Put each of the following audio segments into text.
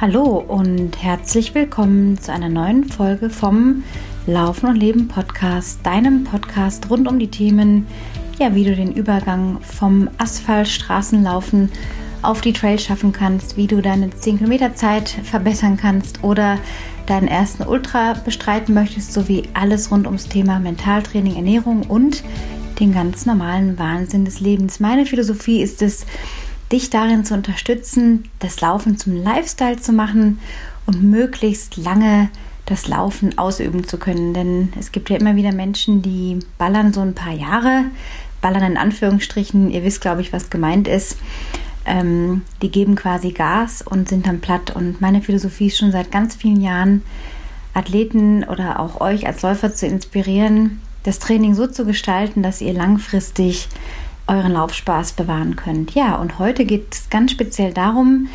Hallo und herzlich willkommen zu einer neuen Folge vom Laufen und Leben Podcast, deinem Podcast rund um die Themen, ja, wie du den Übergang vom Asphaltstraßenlaufen auf die Trail schaffen kannst, wie du deine 10 Kilometer Zeit verbessern kannst oder deinen ersten Ultra bestreiten möchtest, sowie alles rund ums Thema Mentaltraining, Ernährung und den ganz normalen Wahnsinn des Lebens. Meine Philosophie ist es, dich darin zu unterstützen, das Laufen zum Lifestyle zu machen und möglichst lange das Laufen ausüben zu können. Denn es gibt ja immer wieder Menschen, die ballern so ein paar Jahre, ballern in Anführungsstrichen, ihr wisst, glaube ich, was gemeint ist. Ähm, die geben quasi Gas und sind dann platt. Und meine Philosophie ist schon seit ganz vielen Jahren, Athleten oder auch euch als Läufer zu inspirieren, das Training so zu gestalten, dass ihr langfristig euren Laufspaß bewahren könnt. Ja, und heute geht es ganz speziell darum,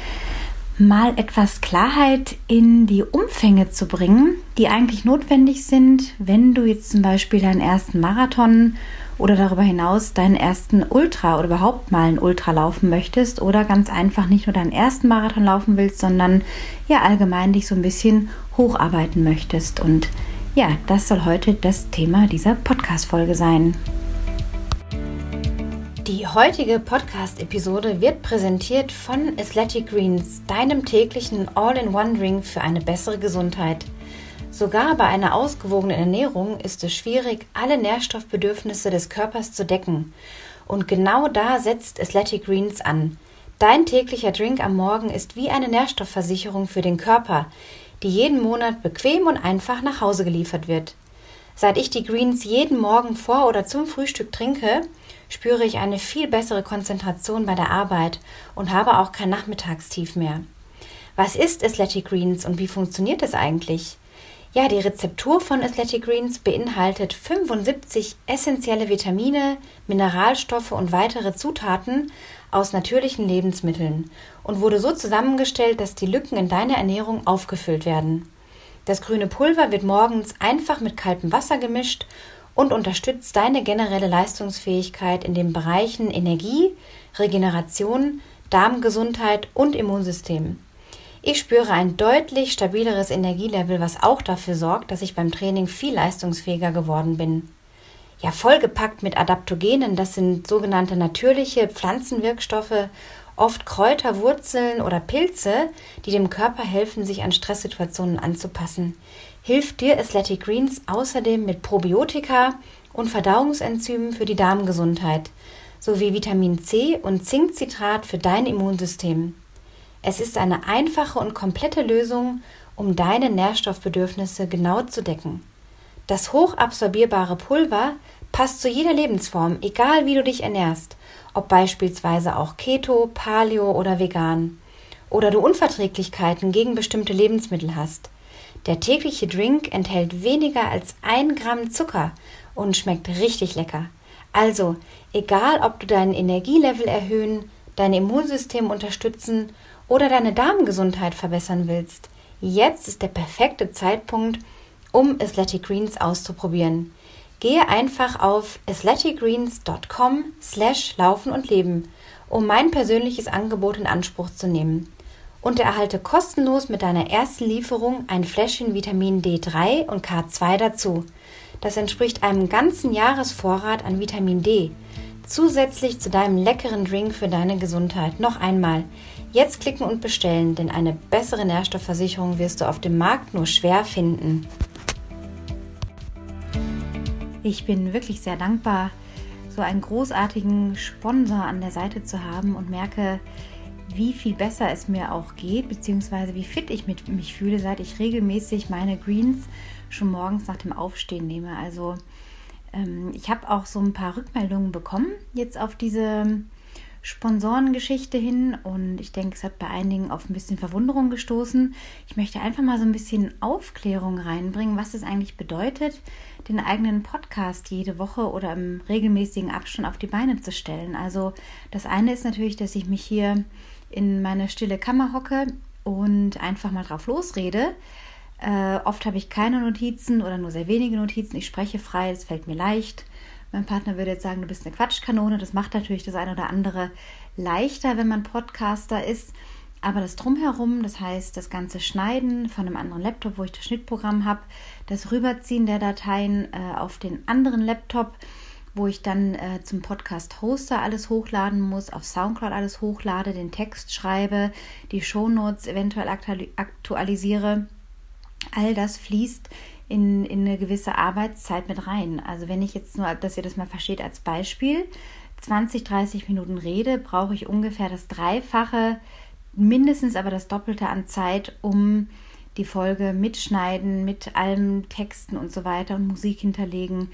mal etwas Klarheit in die Umfänge zu bringen, die eigentlich notwendig sind, wenn du jetzt zum Beispiel deinen ersten Marathon oder darüber hinaus deinen ersten Ultra oder überhaupt mal einen Ultra laufen möchtest oder ganz einfach nicht nur deinen ersten Marathon laufen willst, sondern ja allgemein dich so ein bisschen hocharbeiten möchtest. Und ja, das soll heute das Thema dieser Podcast-Folge sein. Die heutige Podcast-Episode wird präsentiert von Athletic Greens, deinem täglichen All-in-One-Drink für eine bessere Gesundheit. Sogar bei einer ausgewogenen Ernährung ist es schwierig, alle Nährstoffbedürfnisse des Körpers zu decken. Und genau da setzt Athletic Greens an. Dein täglicher Drink am Morgen ist wie eine Nährstoffversicherung für den Körper, die jeden Monat bequem und einfach nach Hause geliefert wird. Seit ich die Greens jeden Morgen vor oder zum Frühstück trinke, spüre ich eine viel bessere Konzentration bei der Arbeit und habe auch kein Nachmittagstief mehr. Was ist Athletic Greens und wie funktioniert es eigentlich? Ja, die Rezeptur von Athletic Greens beinhaltet 75 essentielle Vitamine, Mineralstoffe und weitere Zutaten aus natürlichen Lebensmitteln und wurde so zusammengestellt, dass die Lücken in deiner Ernährung aufgefüllt werden. Das grüne Pulver wird morgens einfach mit kaltem Wasser gemischt und unterstützt deine generelle Leistungsfähigkeit in den Bereichen Energie, Regeneration, Darmgesundheit und Immunsystem. Ich spüre ein deutlich stabileres Energielevel, was auch dafür sorgt, dass ich beim Training viel leistungsfähiger geworden bin. Ja, vollgepackt mit Adaptogenen, das sind sogenannte natürliche Pflanzenwirkstoffe, oft Kräuter, Wurzeln oder Pilze, die dem Körper helfen, sich an Stresssituationen anzupassen hilft dir Athletic Greens außerdem mit Probiotika und Verdauungsenzymen für die Darmgesundheit sowie Vitamin C und Zinkcitrat für dein Immunsystem. Es ist eine einfache und komplette Lösung, um deine Nährstoffbedürfnisse genau zu decken. Das hochabsorbierbare Pulver passt zu jeder Lebensform, egal wie du dich ernährst, ob beispielsweise auch Keto, Paleo oder vegan. Oder du Unverträglichkeiten gegen bestimmte Lebensmittel hast. Der tägliche Drink enthält weniger als ein Gramm Zucker und schmeckt richtig lecker. Also, egal ob du dein Energielevel erhöhen, dein Immunsystem unterstützen oder deine Darmgesundheit verbessern willst, jetzt ist der perfekte Zeitpunkt, um Athletic Greens auszuprobieren. Gehe einfach auf athleticgreens.com slash laufen und leben, um mein persönliches Angebot in Anspruch zu nehmen und erhalte kostenlos mit deiner ersten Lieferung ein Fläschchen Vitamin D3 und K2 dazu. Das entspricht einem ganzen Jahresvorrat an Vitamin D. Zusätzlich zu deinem leckeren Drink für deine Gesundheit. Noch einmal, jetzt klicken und bestellen, denn eine bessere Nährstoffversicherung wirst du auf dem Markt nur schwer finden. Ich bin wirklich sehr dankbar, so einen großartigen Sponsor an der Seite zu haben und merke, wie viel besser es mir auch geht, beziehungsweise wie fit ich mit mich fühle, seit ich regelmäßig meine Greens schon morgens nach dem Aufstehen nehme. Also ähm, ich habe auch so ein paar Rückmeldungen bekommen jetzt auf diese Sponsorengeschichte hin und ich denke, es hat bei einigen auf ein bisschen Verwunderung gestoßen. Ich möchte einfach mal so ein bisschen Aufklärung reinbringen, was es eigentlich bedeutet, den eigenen Podcast jede Woche oder im regelmäßigen Abstand auf die Beine zu stellen. Also das eine ist natürlich, dass ich mich hier in meine stille Kammer hocke und einfach mal drauf losrede. Äh, oft habe ich keine Notizen oder nur sehr wenige Notizen. Ich spreche frei, es fällt mir leicht. Mein Partner würde jetzt sagen, du bist eine Quatschkanone. Das macht natürlich das eine oder andere leichter, wenn man Podcaster ist. Aber das Drumherum, das heißt das ganze Schneiden von einem anderen Laptop, wo ich das Schnittprogramm habe, das Rüberziehen der Dateien äh, auf den anderen Laptop, wo ich dann äh, zum Podcast-Hoster alles hochladen muss, auf Soundcloud alles hochlade, den Text schreibe, die Shownotes eventuell aktualisiere. All das fließt in, in eine gewisse Arbeitszeit mit rein. Also wenn ich jetzt nur, dass ihr das mal versteht als Beispiel, 20, 30 Minuten rede, brauche ich ungefähr das Dreifache, mindestens aber das Doppelte an Zeit, um die Folge mitschneiden, mit allem Texten und so weiter und Musik hinterlegen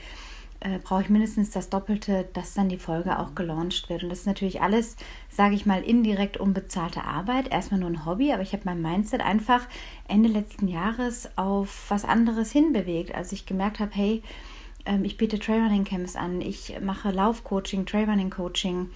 äh, brauche ich mindestens das Doppelte, dass dann die Folge auch gelauncht wird. Und das ist natürlich alles, sage ich mal, indirekt unbezahlte Arbeit. Erstmal nur ein Hobby, aber ich habe mein Mindset einfach Ende letzten Jahres auf was anderes hinbewegt, als ich gemerkt habe, hey, ähm, ich biete Trailrunning Camps an, ich mache Laufcoaching, Trailrunning Coaching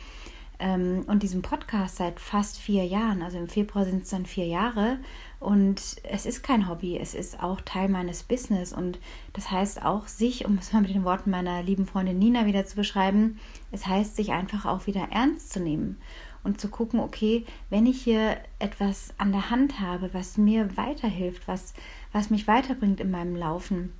ähm, und diesen Podcast seit fast vier Jahren. Also im Februar sind es dann vier Jahre. Und es ist kein Hobby, es ist auch Teil meines Business. Und das heißt auch, sich, um es mal mit den Worten meiner lieben Freundin Nina wieder zu beschreiben, es heißt, sich einfach auch wieder ernst zu nehmen und zu gucken, okay, wenn ich hier etwas an der Hand habe, was mir weiterhilft, was, was mich weiterbringt in meinem Laufen,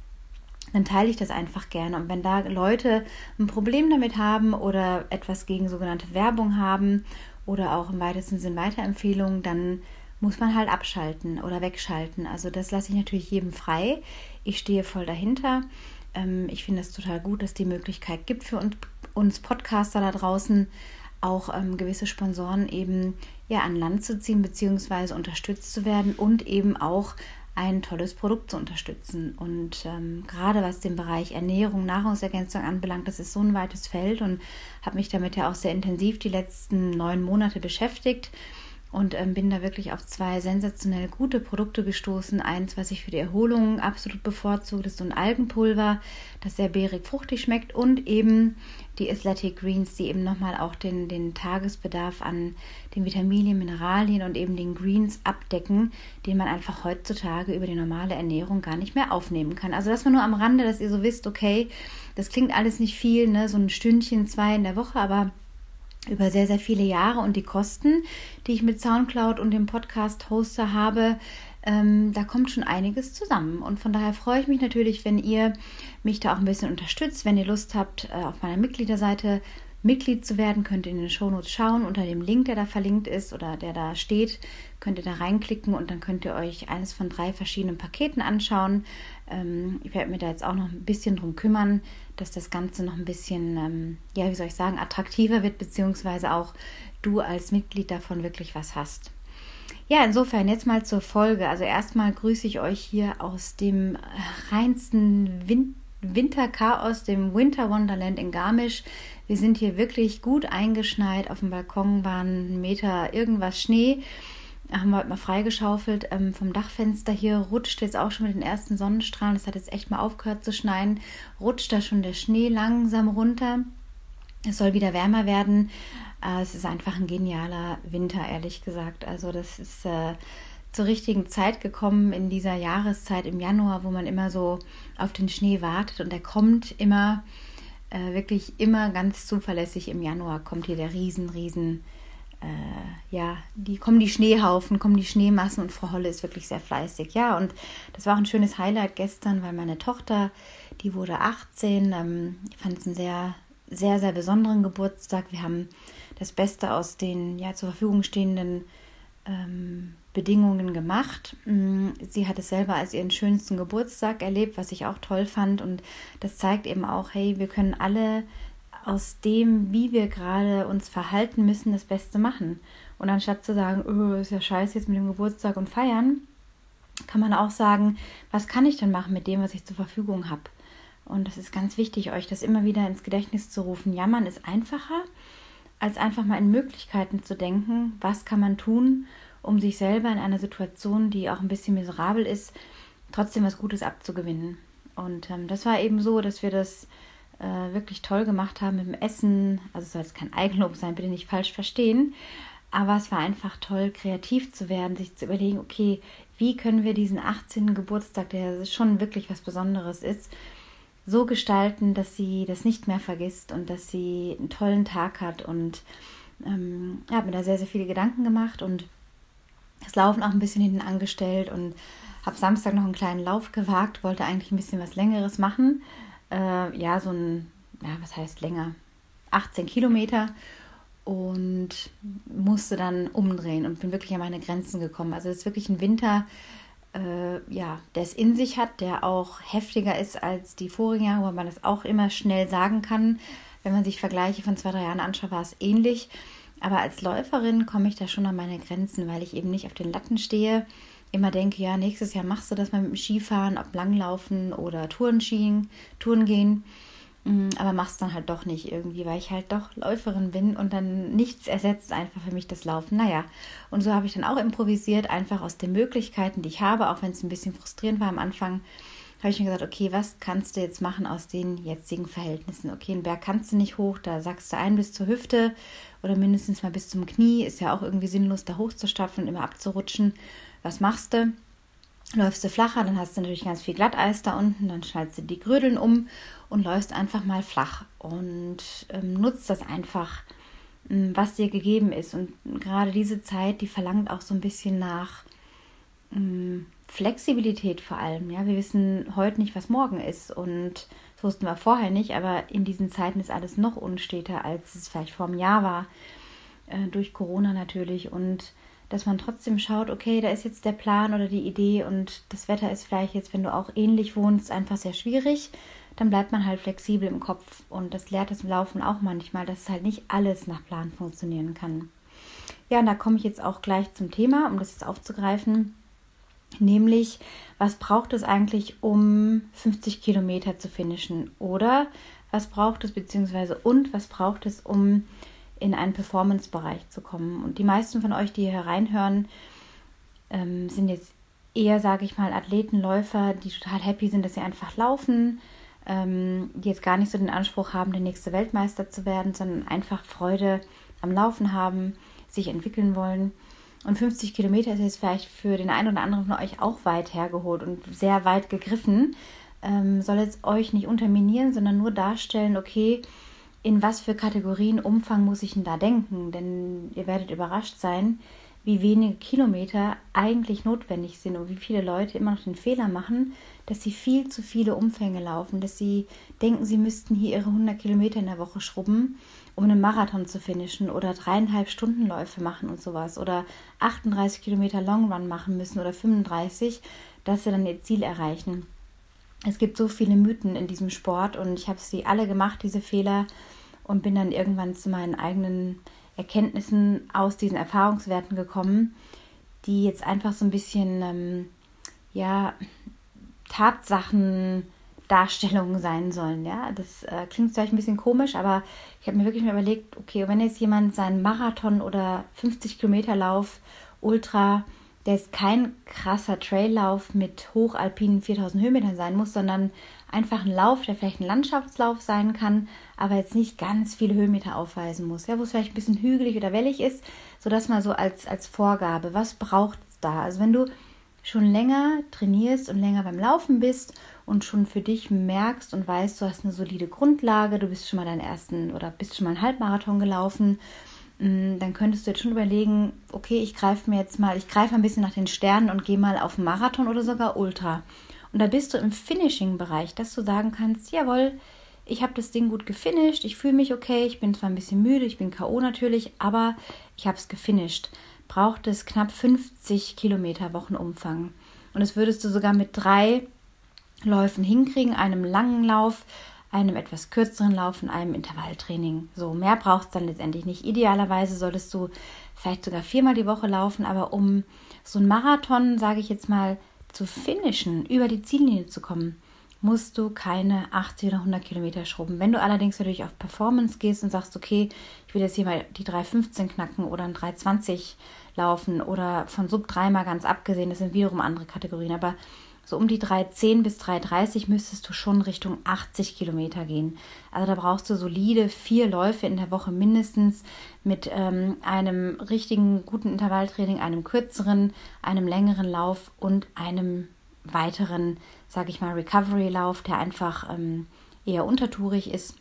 dann teile ich das einfach gerne. Und wenn da Leute ein Problem damit haben oder etwas gegen sogenannte Werbung haben oder auch im weitesten Sinn Weiterempfehlungen, dann muss man halt abschalten oder wegschalten. Also das lasse ich natürlich jedem frei. Ich stehe voll dahinter. Ähm, ich finde es total gut, dass die Möglichkeit gibt für uns, Podcaster da draußen auch ähm, gewisse Sponsoren eben ja an Land zu ziehen bzw. unterstützt zu werden und eben auch ein tolles Produkt zu unterstützen. Und ähm, gerade was den Bereich Ernährung, Nahrungsergänzung anbelangt, das ist so ein weites Feld und habe mich damit ja auch sehr intensiv die letzten neun Monate beschäftigt und ähm, bin da wirklich auf zwei sensationell gute Produkte gestoßen. Eins, was ich für die Erholung absolut bevorzuge, das ist so ein Algenpulver, das sehr beerig fruchtig schmeckt und eben die Athletic Greens, die eben nochmal auch den, den Tagesbedarf an den Vitaminen, Mineralien und eben den Greens abdecken, den man einfach heutzutage über die normale Ernährung gar nicht mehr aufnehmen kann. Also das war nur am Rande, dass ihr so wisst, okay, das klingt alles nicht viel, ne, so ein Stündchen, zwei in der Woche, aber über sehr, sehr viele Jahre und die Kosten, die ich mit Soundcloud und dem Podcast-Hoster habe, ähm, da kommt schon einiges zusammen. Und von daher freue ich mich natürlich, wenn ihr mich da auch ein bisschen unterstützt. Wenn ihr Lust habt, äh, auf meiner Mitgliederseite Mitglied zu werden, könnt ihr in den Shownotes schauen. Unter dem Link, der da verlinkt ist oder der da steht, könnt ihr da reinklicken und dann könnt ihr euch eines von drei verschiedenen Paketen anschauen. Ähm, ich werde mir da jetzt auch noch ein bisschen drum kümmern, dass das Ganze noch ein bisschen, ähm, ja, wie soll ich sagen, attraktiver wird, beziehungsweise auch du als Mitglied davon wirklich was hast. Ja, insofern jetzt mal zur Folge. Also erstmal grüße ich euch hier aus dem reinsten Wind Winterchaos, dem Winter Wonderland in Garmisch. Wir sind hier wirklich gut eingeschneit. Auf dem Balkon waren Meter irgendwas Schnee. Haben wir heute mal freigeschaufelt. Ähm, vom Dachfenster hier rutscht jetzt auch schon mit den ersten Sonnenstrahlen. Es hat jetzt echt mal aufgehört zu schneien. Rutscht da schon der Schnee langsam runter. Es soll wieder wärmer werden. Äh, es ist einfach ein genialer Winter, ehrlich gesagt. Also das ist äh, zur richtigen Zeit gekommen in dieser Jahreszeit im Januar, wo man immer so auf den Schnee wartet und der kommt immer äh, wirklich immer ganz zuverlässig im Januar kommt hier der riesen, riesen, äh, ja, die kommen die Schneehaufen, kommen die Schneemassen und Frau Holle ist wirklich sehr fleißig. Ja, und das war auch ein schönes Highlight gestern, weil meine Tochter, die wurde 18, ähm, ich fand es einen sehr, sehr, sehr besonderen Geburtstag. Wir haben das Beste aus den ja zur Verfügung stehenden ähm, Bedingungen gemacht. Mm, sie hat es selber als ihren schönsten Geburtstag erlebt, was ich auch toll fand. Und das zeigt eben auch, hey, wir können alle aus dem, wie wir gerade uns verhalten müssen, das Beste machen. Und anstatt zu sagen, oh, ist ja scheiße jetzt mit dem Geburtstag und feiern, kann man auch sagen, was kann ich denn machen mit dem, was ich zur Verfügung habe? Und das ist ganz wichtig, euch das immer wieder ins Gedächtnis zu rufen. Jammern ist einfacher, als einfach mal in Möglichkeiten zu denken, was kann man tun, um sich selber in einer Situation, die auch ein bisschen miserabel ist, trotzdem was Gutes abzugewinnen. Und ähm, das war eben so, dass wir das äh, wirklich toll gemacht haben mit dem Essen. Also es soll jetzt kein Eigenlob sein, bitte nicht falsch verstehen. Aber es war einfach toll, kreativ zu werden, sich zu überlegen, okay, wie können wir diesen 18. Geburtstag, der schon wirklich was Besonderes ist, so gestalten, dass sie das nicht mehr vergisst und dass sie einen tollen Tag hat. Und ähm, habe mir da sehr, sehr viele Gedanken gemacht und das Laufen auch ein bisschen hinten angestellt und habe Samstag noch einen kleinen Lauf gewagt, wollte eigentlich ein bisschen was Längeres machen. Äh, ja, so ein, ja, was heißt länger? 18 Kilometer und musste dann umdrehen und bin wirklich an meine Grenzen gekommen. Also es ist wirklich ein Winter, äh, ja, der es in sich hat, der auch heftiger ist als die vorigen Jahre, wo man das auch immer schnell sagen kann. Wenn man sich Vergleiche von zwei, drei Jahren anschaut, war es ähnlich. Aber als Läuferin komme ich da schon an meine Grenzen, weil ich eben nicht auf den Latten stehe. Immer denke, ja, nächstes Jahr machst du das mal mit dem Skifahren, ob Langlaufen oder Touren Touren gehen. Mm, aber mach's dann halt doch nicht irgendwie, weil ich halt doch Läuferin bin und dann nichts ersetzt einfach für mich das Laufen. Naja, und so habe ich dann auch improvisiert, einfach aus den Möglichkeiten, die ich habe, auch wenn es ein bisschen frustrierend war am Anfang, habe ich mir gesagt, okay, was kannst du jetzt machen aus den jetzigen Verhältnissen? Okay, einen Berg kannst du nicht hoch, da sagst du ein bis zur Hüfte oder mindestens mal bis zum Knie. Ist ja auch irgendwie sinnlos, da hochzustapfen und immer abzurutschen. Was machst du? Läufst du flacher, dann hast du natürlich ganz viel Glatteis da unten, dann schaltest du die Grödeln um und läufst einfach mal flach und ähm, nutzt das einfach, ähm, was dir gegeben ist. Und gerade diese Zeit, die verlangt auch so ein bisschen nach ähm, Flexibilität vor allem. Ja, wir wissen heute nicht, was morgen ist und das wussten wir vorher nicht, aber in diesen Zeiten ist alles noch unsteter, als es vielleicht vor einem Jahr war, äh, durch Corona natürlich und dass man trotzdem schaut, okay, da ist jetzt der Plan oder die Idee und das Wetter ist vielleicht jetzt, wenn du auch ähnlich wohnst, einfach sehr schwierig, dann bleibt man halt flexibel im Kopf und das lehrt das Laufen auch manchmal, dass halt nicht alles nach Plan funktionieren kann. Ja, und da komme ich jetzt auch gleich zum Thema, um das jetzt aufzugreifen. Nämlich, was braucht es eigentlich, um 50 Kilometer zu finishen? Oder was braucht es, beziehungsweise und was braucht es, um in einen Performance-Bereich zu kommen? Und die meisten von euch, die hier reinhören, ähm, sind jetzt eher, sage ich mal, Athletenläufer, die total happy sind, dass sie einfach laufen, ähm, die jetzt gar nicht so den Anspruch haben, der nächste Weltmeister zu werden, sondern einfach Freude am Laufen haben, sich entwickeln wollen. Und 50 Kilometer ist jetzt vielleicht für den einen oder anderen von euch auch weit hergeholt und sehr weit gegriffen. Ähm, soll jetzt euch nicht unterminieren, sondern nur darstellen, okay, in was für Kategorien Umfang muss ich denn da denken? Denn ihr werdet überrascht sein, wie wenige Kilometer eigentlich notwendig sind und wie viele Leute immer noch den Fehler machen, dass sie viel zu viele Umfänge laufen, dass sie denken, sie müssten hier ihre 100 Kilometer in der Woche schrubben um einen Marathon zu finishen oder dreieinhalb Stundenläufe machen und sowas oder 38 Kilometer Long Run machen müssen oder 35, dass sie dann ihr Ziel erreichen. Es gibt so viele Mythen in diesem Sport und ich habe sie alle gemacht, diese Fehler, und bin dann irgendwann zu meinen eigenen Erkenntnissen aus diesen Erfahrungswerten gekommen, die jetzt einfach so ein bisschen, ähm, ja, Tatsachen Darstellungen sein sollen. Ja, das äh, klingt vielleicht ein bisschen komisch, aber ich habe mir wirklich mal überlegt, okay, wenn jetzt jemand seinen Marathon oder 50 Kilometer Lauf Ultra, der ist kein krasser Traillauf mit hochalpinen 4000 Höhenmetern sein muss, sondern einfach ein Lauf, der vielleicht ein Landschaftslauf sein kann, aber jetzt nicht ganz viele Höhenmeter aufweisen muss, ja, wo es vielleicht ein bisschen hügelig oder wellig ist, sodass man so als, als Vorgabe, was braucht es da? Also wenn du schon länger trainierst und länger beim Laufen bist und schon für dich merkst und weißt, du hast eine solide Grundlage, du bist schon mal deinen ersten oder bist schon mal einen Halbmarathon gelaufen, dann könntest du jetzt schon überlegen, okay, ich greife mir jetzt mal, ich greife ein bisschen nach den Sternen und gehe mal auf Marathon oder sogar Ultra. Und da bist du im Finishing-Bereich, dass du sagen kannst, jawohl, ich habe das Ding gut gefinisht, ich fühle mich okay, ich bin zwar ein bisschen müde, ich bin K.O. natürlich, aber ich habe es gefinisht. Braucht es knapp 50 Kilometer Wochenumfang. Und das würdest du sogar mit drei Läufen hinkriegen, einem langen Lauf, einem etwas kürzeren Lauf und einem Intervalltraining. So, mehr braucht es dann letztendlich nicht. Idealerweise solltest du vielleicht sogar viermal die Woche laufen, aber um so ein Marathon, sage ich jetzt mal, zu finishen, über die Ziellinie zu kommen, musst du keine 80 oder 100 Kilometer schrubben. Wenn du allerdings natürlich auf Performance gehst und sagst, okay, ich will jetzt hier mal die 3,15 knacken oder ein 3,20 laufen oder von Sub 3 mal ganz abgesehen, das sind wiederum andere Kategorien, aber so um die 3,10 bis 3,30 müsstest du schon Richtung 80 Kilometer gehen. Also da brauchst du solide vier Läufe in der Woche mindestens mit ähm, einem richtigen guten Intervalltraining, einem kürzeren, einem längeren Lauf und einem weiteren, sage ich mal, Recovery-Lauf, der einfach ähm, eher untertourig ist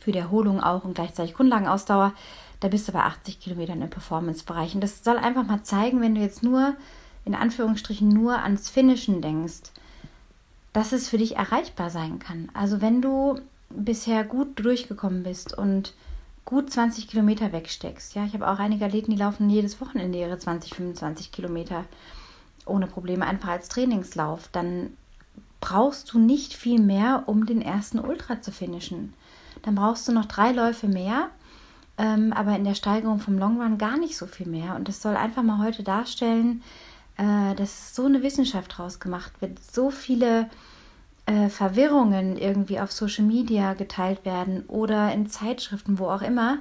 für die Erholung auch und gleichzeitig Grundlagenausdauer. da bist du bei 80 Kilometern im Performance-Bereich. Und das soll einfach mal zeigen, wenn du jetzt nur, in Anführungsstrichen, nur ans Finishen denkst, dass es für dich erreichbar sein kann. Also wenn du bisher gut durchgekommen bist und gut 20 Kilometer wegsteckst. Ja, ich habe auch einige Athleten, die laufen jedes Wochenende ihre 20, 25 Kilometer ohne Probleme, einfach als Trainingslauf. Dann brauchst du nicht viel mehr, um den ersten Ultra zu finishen. Dann brauchst du noch drei Läufe mehr, ähm, aber in der Steigerung vom Long Run gar nicht so viel mehr. Und das soll einfach mal heute darstellen, äh, dass so eine Wissenschaft draus gemacht wird, so viele äh, Verwirrungen irgendwie auf Social Media geteilt werden oder in Zeitschriften, wo auch immer.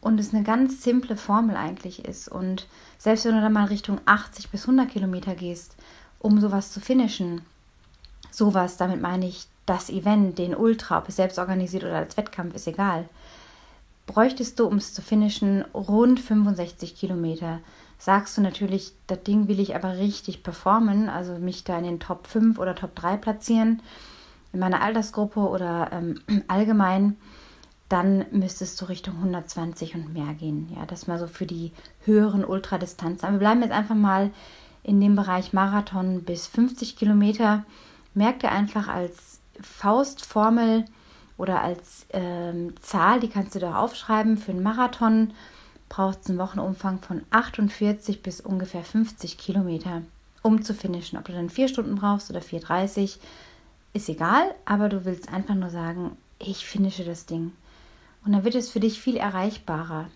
Und es eine ganz simple Formel eigentlich ist. Und selbst wenn du dann mal Richtung 80 bis 100 Kilometer gehst, um sowas zu finishen, sowas, damit meine ich das Event, den Ultra, ob es selbst organisiert oder als Wettkampf, ist egal, bräuchtest du, um es zu finishen, rund 65 Kilometer sagst du natürlich, das Ding will ich aber richtig performen, also mich da in den Top 5 oder Top 3 platzieren, in meiner Altersgruppe oder ähm, allgemein, dann müsstest du Richtung 120 und mehr gehen. Ja, das mal so für die höheren Ultradistanzen. Aber wir bleiben jetzt einfach mal in dem Bereich Marathon bis 50 Kilometer. Merk dir einfach als Faustformel oder als ähm, Zahl, die kannst du da aufschreiben für einen Marathon braucht es einen Wochenumfang von 48 bis ungefähr 50 Kilometer, um zu finishen. Ob du dann vier Stunden brauchst oder 4,30, ist egal, aber du willst einfach nur sagen, ich finische das Ding. Und dann wird es für dich viel erreichbarer.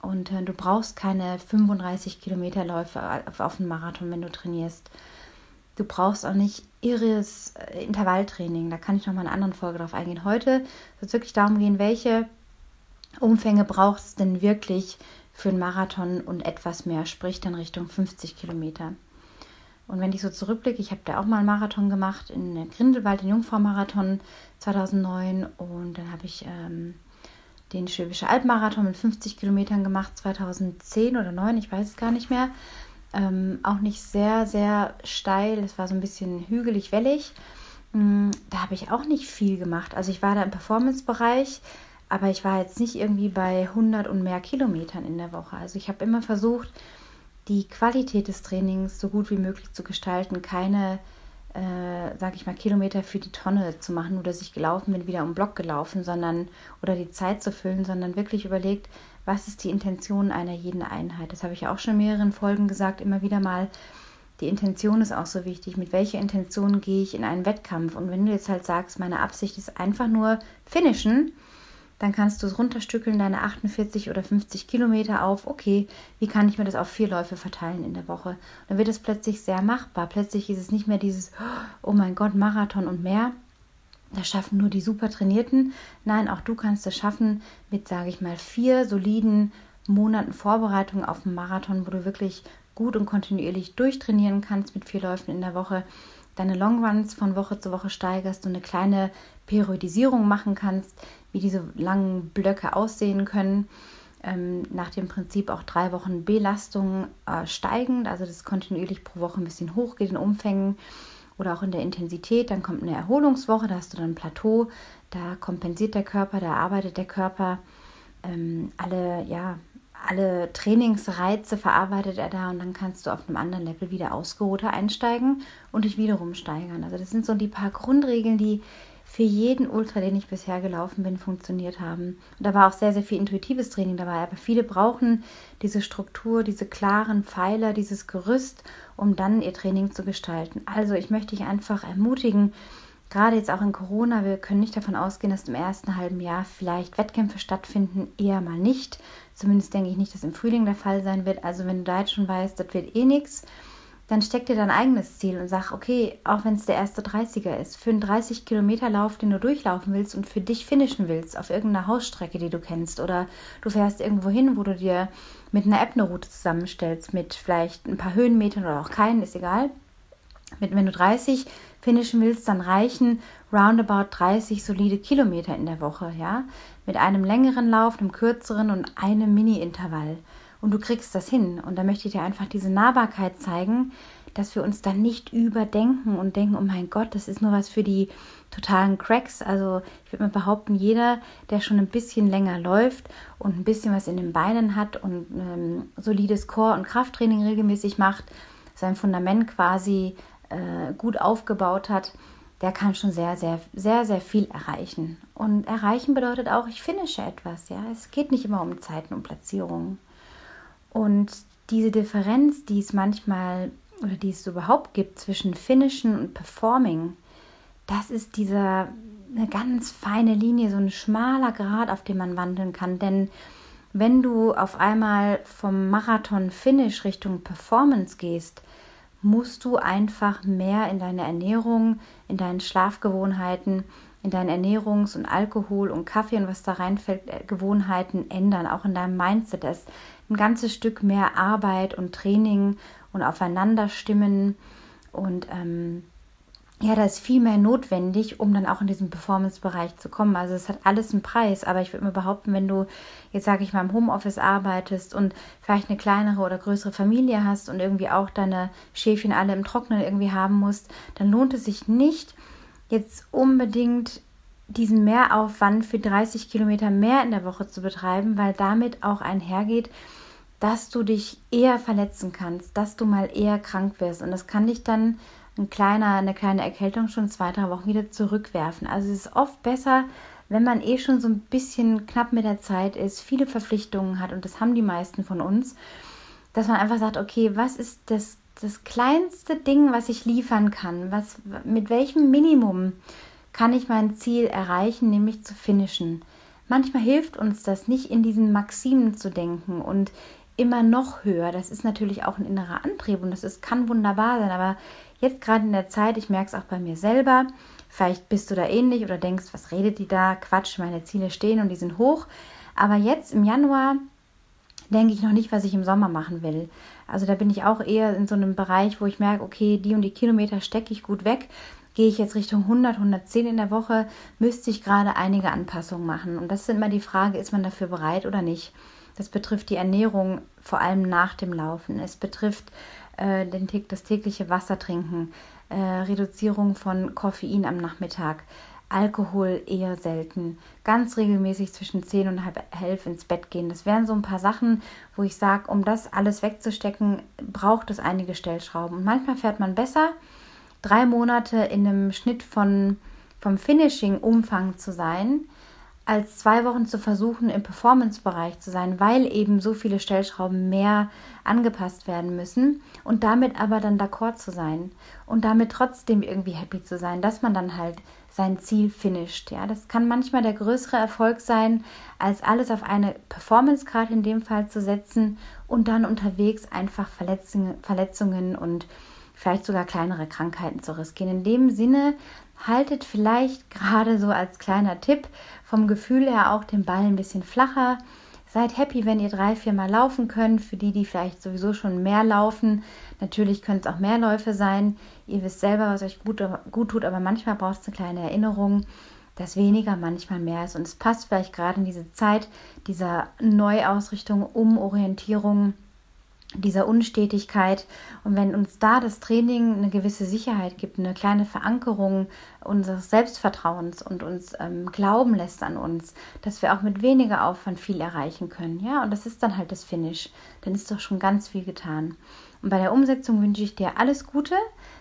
Und äh, du brauchst keine 35 Kilometer Läufe auf, auf einen Marathon, wenn du trainierst. Du brauchst auch nicht irres äh, Intervalltraining. Da kann ich noch mal in einer anderen Folge drauf eingehen. Heute wird es wirklich darum gehen, welche Umfänge braucht es denn wirklich für einen Marathon und etwas mehr, sprich dann Richtung 50 Kilometer. Und wenn ich so zurückblicke, ich habe da auch mal einen Marathon gemacht in Grindelwald, den Jungfrau-Marathon 2009 und dann habe ich ähm, den Schwäbische Albmarathon mit 50 Kilometern gemacht 2010 oder 2009, ich weiß es gar nicht mehr. Ähm, auch nicht sehr, sehr steil, es war so ein bisschen hügelig, wellig. Ähm, da habe ich auch nicht viel gemacht. Also ich war da im Performance-Bereich, aber ich war jetzt nicht irgendwie bei 100 und mehr Kilometern in der Woche. Also ich habe immer versucht, die Qualität des Trainings so gut wie möglich zu gestalten, keine, äh, sage ich mal, Kilometer für die Tonne zu machen oder sich gelaufen bin, wieder um Block gelaufen, sondern oder die Zeit zu füllen, sondern wirklich überlegt, was ist die Intention einer jeden Einheit. Das habe ich auch schon in mehreren Folgen gesagt, immer wieder mal. Die Intention ist auch so wichtig. Mit welcher Intention gehe ich in einen Wettkampf? Und wenn du jetzt halt sagst, meine Absicht ist einfach nur finishen, dann kannst du es runterstückeln, deine 48 oder 50 Kilometer auf, okay, wie kann ich mir das auf vier Läufe verteilen in der Woche? Dann wird es plötzlich sehr machbar. Plötzlich ist es nicht mehr dieses, oh mein Gott, Marathon und mehr. Das schaffen nur die super trainierten. Nein, auch du kannst es schaffen mit, sage ich mal, vier soliden Monaten Vorbereitung auf einen Marathon, wo du wirklich gut und kontinuierlich durchtrainieren kannst mit vier Läufen in der Woche deine Longruns von Woche zu Woche steigerst und eine kleine Periodisierung machen kannst, wie diese langen Blöcke aussehen können. Ähm, nach dem Prinzip auch drei Wochen Belastung äh, steigend, also das kontinuierlich pro Woche ein bisschen hochgeht in Umfängen oder auch in der Intensität. Dann kommt eine Erholungswoche, da hast du dann ein Plateau, da kompensiert der Körper, da arbeitet der Körper. Ähm, alle, ja, alle Trainingsreize verarbeitet er da und dann kannst du auf einem anderen Level wieder ausgeruhter einsteigen und dich wiederum steigern. Also das sind so die paar Grundregeln, die für jeden Ultra, den ich bisher gelaufen bin, funktioniert haben. Und da war auch sehr, sehr viel intuitives Training dabei, aber viele brauchen diese Struktur, diese klaren Pfeiler, dieses Gerüst, um dann ihr Training zu gestalten. Also ich möchte dich einfach ermutigen, gerade jetzt auch in Corona, wir können nicht davon ausgehen, dass im ersten halben Jahr vielleicht Wettkämpfe stattfinden, eher mal nicht. Zumindest denke ich nicht, dass im Frühling der Fall sein wird. Also wenn du da jetzt schon weißt, das wird eh nichts, dann steck dir dein eigenes Ziel und sag, okay, auch wenn es der erste 30er ist, für einen 30 Kilometer Lauf, den du durchlaufen willst und für dich finishen willst, auf irgendeiner Hausstrecke, die du kennst, oder du fährst irgendwo hin, wo du dir mit einer App eine Route zusammenstellst, mit vielleicht ein paar Höhenmetern oder auch keinen, ist egal. Wenn du 30 finishen willst, dann reichen roundabout 30 solide Kilometer in der Woche, ja, mit einem längeren Lauf, einem kürzeren und einem Mini-Intervall. Und du kriegst das hin. Und da möchte ich dir einfach diese Nahbarkeit zeigen, dass wir uns dann nicht überdenken und denken, oh mein Gott, das ist nur was für die totalen Cracks. Also ich würde mal behaupten, jeder, der schon ein bisschen länger läuft und ein bisschen was in den Beinen hat und ähm, solides Core- und Krafttraining regelmäßig macht, sein Fundament quasi äh, gut aufgebaut hat, der kann schon sehr, sehr, sehr, sehr viel erreichen. Und erreichen bedeutet auch, ich finische etwas. Ja, es geht nicht immer um Zeiten und Platzierungen. Und diese Differenz, die es manchmal oder die es überhaupt gibt zwischen Finishen und Performing, das ist dieser eine ganz feine Linie, so ein schmaler Grad, auf dem man wandeln kann. Denn wenn du auf einmal vom Marathon-Finish Richtung Performance gehst, musst du einfach mehr in deine Ernährung, in deinen Schlafgewohnheiten, in deinen Ernährungs- und Alkohol- und Kaffee und was da reinfällt, äh, Gewohnheiten ändern, auch in deinem Mindset. Ist ein ganzes Stück mehr Arbeit und Training und Aufeinanderstimmen und ähm, ja, da ist viel mehr notwendig, um dann auch in diesen Performance-Bereich zu kommen. Also es hat alles einen Preis, aber ich würde mir behaupten, wenn du jetzt sage ich mal im Homeoffice arbeitest und vielleicht eine kleinere oder größere Familie hast und irgendwie auch deine Schäfchen alle im Trocknen irgendwie haben musst, dann lohnt es sich nicht jetzt unbedingt diesen Mehraufwand für 30 Kilometer mehr in der Woche zu betreiben, weil damit auch einhergeht, dass du dich eher verletzen kannst, dass du mal eher krank wirst und das kann dich dann ein kleiner, eine kleine Erkältung schon zwei, drei Wochen wieder zurückwerfen. Also es ist oft besser, wenn man eh schon so ein bisschen knapp mit der Zeit ist, viele Verpflichtungen hat und das haben die meisten von uns, dass man einfach sagt, okay, was ist das, das kleinste Ding, was ich liefern kann? Was, mit welchem Minimum kann ich mein Ziel erreichen, nämlich zu finishen? Manchmal hilft uns das nicht, in diesen Maximen zu denken und immer noch höher. Das ist natürlich auch ein innerer Antrieb und das ist, kann wunderbar sein, aber jetzt gerade in der Zeit, ich merke es auch bei mir selber, vielleicht bist du da ähnlich oder denkst, was redet die da? Quatsch, meine Ziele stehen und die sind hoch. Aber jetzt im Januar denke ich noch nicht, was ich im Sommer machen will. Also da bin ich auch eher in so einem Bereich, wo ich merke, okay, die und die Kilometer stecke ich gut weg. Gehe ich jetzt Richtung 100, 110 in der Woche, müsste ich gerade einige Anpassungen machen. Und das ist immer die Frage, ist man dafür bereit oder nicht? Das betrifft die Ernährung vor allem nach dem Laufen. Es betrifft äh, den, das tägliche Wasser trinken, äh, Reduzierung von Koffein am Nachmittag, Alkohol eher selten, ganz regelmäßig zwischen 10 und halb elf ins Bett gehen. Das wären so ein paar Sachen, wo ich sage, um das alles wegzustecken, braucht es einige Stellschrauben. Und manchmal fährt man besser, drei Monate in einem Schnitt von, vom Finishing-Umfang zu sein, als zwei Wochen zu versuchen, im Performance-Bereich zu sein, weil eben so viele Stellschrauben mehr angepasst werden müssen und damit aber dann d'accord zu sein und damit trotzdem irgendwie happy zu sein, dass man dann halt sein Ziel finisht. Ja, das kann manchmal der größere Erfolg sein, als alles auf eine Performance-Karte in dem Fall zu setzen und dann unterwegs einfach Verletzungen, Verletzungen und vielleicht sogar kleinere Krankheiten zu riskieren. In dem Sinne haltet vielleicht gerade so als kleiner Tipp vom Gefühl her auch den Ball ein bisschen flacher. Seid happy, wenn ihr drei, vier Mal laufen könnt. Für die, die vielleicht sowieso schon mehr laufen. Natürlich können es auch mehr Läufe sein. Ihr wisst selber, was euch gut, gut tut, aber manchmal braucht es eine kleine Erinnerung, dass weniger manchmal mehr ist. Und es passt vielleicht gerade in diese Zeit dieser Neuausrichtung, Umorientierung dieser Unstetigkeit. Und wenn uns da das Training eine gewisse Sicherheit gibt, eine kleine Verankerung unseres Selbstvertrauens und uns ähm, glauben lässt an uns, dass wir auch mit weniger Aufwand viel erreichen können. Ja, und das ist dann halt das Finish. Dann ist doch schon ganz viel getan. Und bei der Umsetzung wünsche ich dir alles Gute.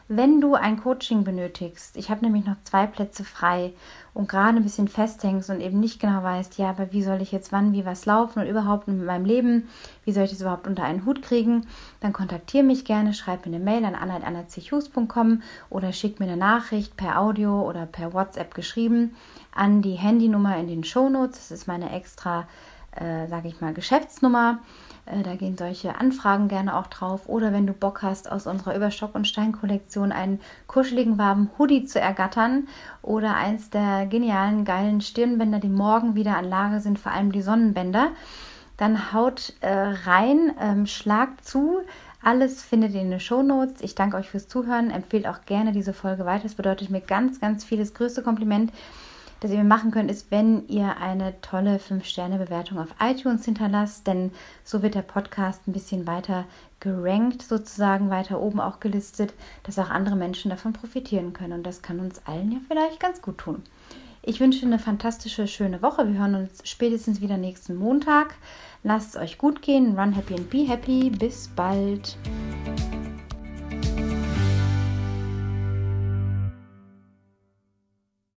Wenn du ein Coaching benötigst, ich habe nämlich noch zwei Plätze frei und gerade ein bisschen festhängst und eben nicht genau weißt, ja, aber wie soll ich jetzt wann, wie was laufen und überhaupt mit meinem Leben, wie soll ich das überhaupt unter einen Hut kriegen, dann kontaktiere mich gerne, schreib mir eine Mail an anna.anna.chus.com oder schick mir eine Nachricht per Audio oder per WhatsApp geschrieben an die Handynummer in den Shownotes. Das ist meine extra, äh, sage ich mal, Geschäftsnummer. Äh, da gehen solche Anfragen gerne auch drauf. Oder wenn du Bock hast, aus unserer Überstock- und Stein-Kollektion einen kuscheligen, warmen Hoodie zu ergattern oder eins der genialen, geilen Stirnbänder, die morgen wieder an Lage sind, vor allem die Sonnenbänder, dann haut äh, rein, ähm, schlagt zu. Alles findet ihr in den Shownotes. Ich danke euch fürs Zuhören. Empfehlt auch gerne diese Folge weiter. Das bedeutet mir ganz, ganz viel. Das größte Kompliment das ihr mir machen könnt, ist, wenn ihr eine tolle 5-Sterne-Bewertung auf iTunes hinterlasst, denn so wird der Podcast ein bisschen weiter gerankt, sozusagen weiter oben auch gelistet, dass auch andere Menschen davon profitieren können. Und das kann uns allen ja vielleicht ganz gut tun. Ich wünsche eine fantastische, schöne Woche. Wir hören uns spätestens wieder nächsten Montag. Lasst es euch gut gehen. Run happy and be happy. Bis bald.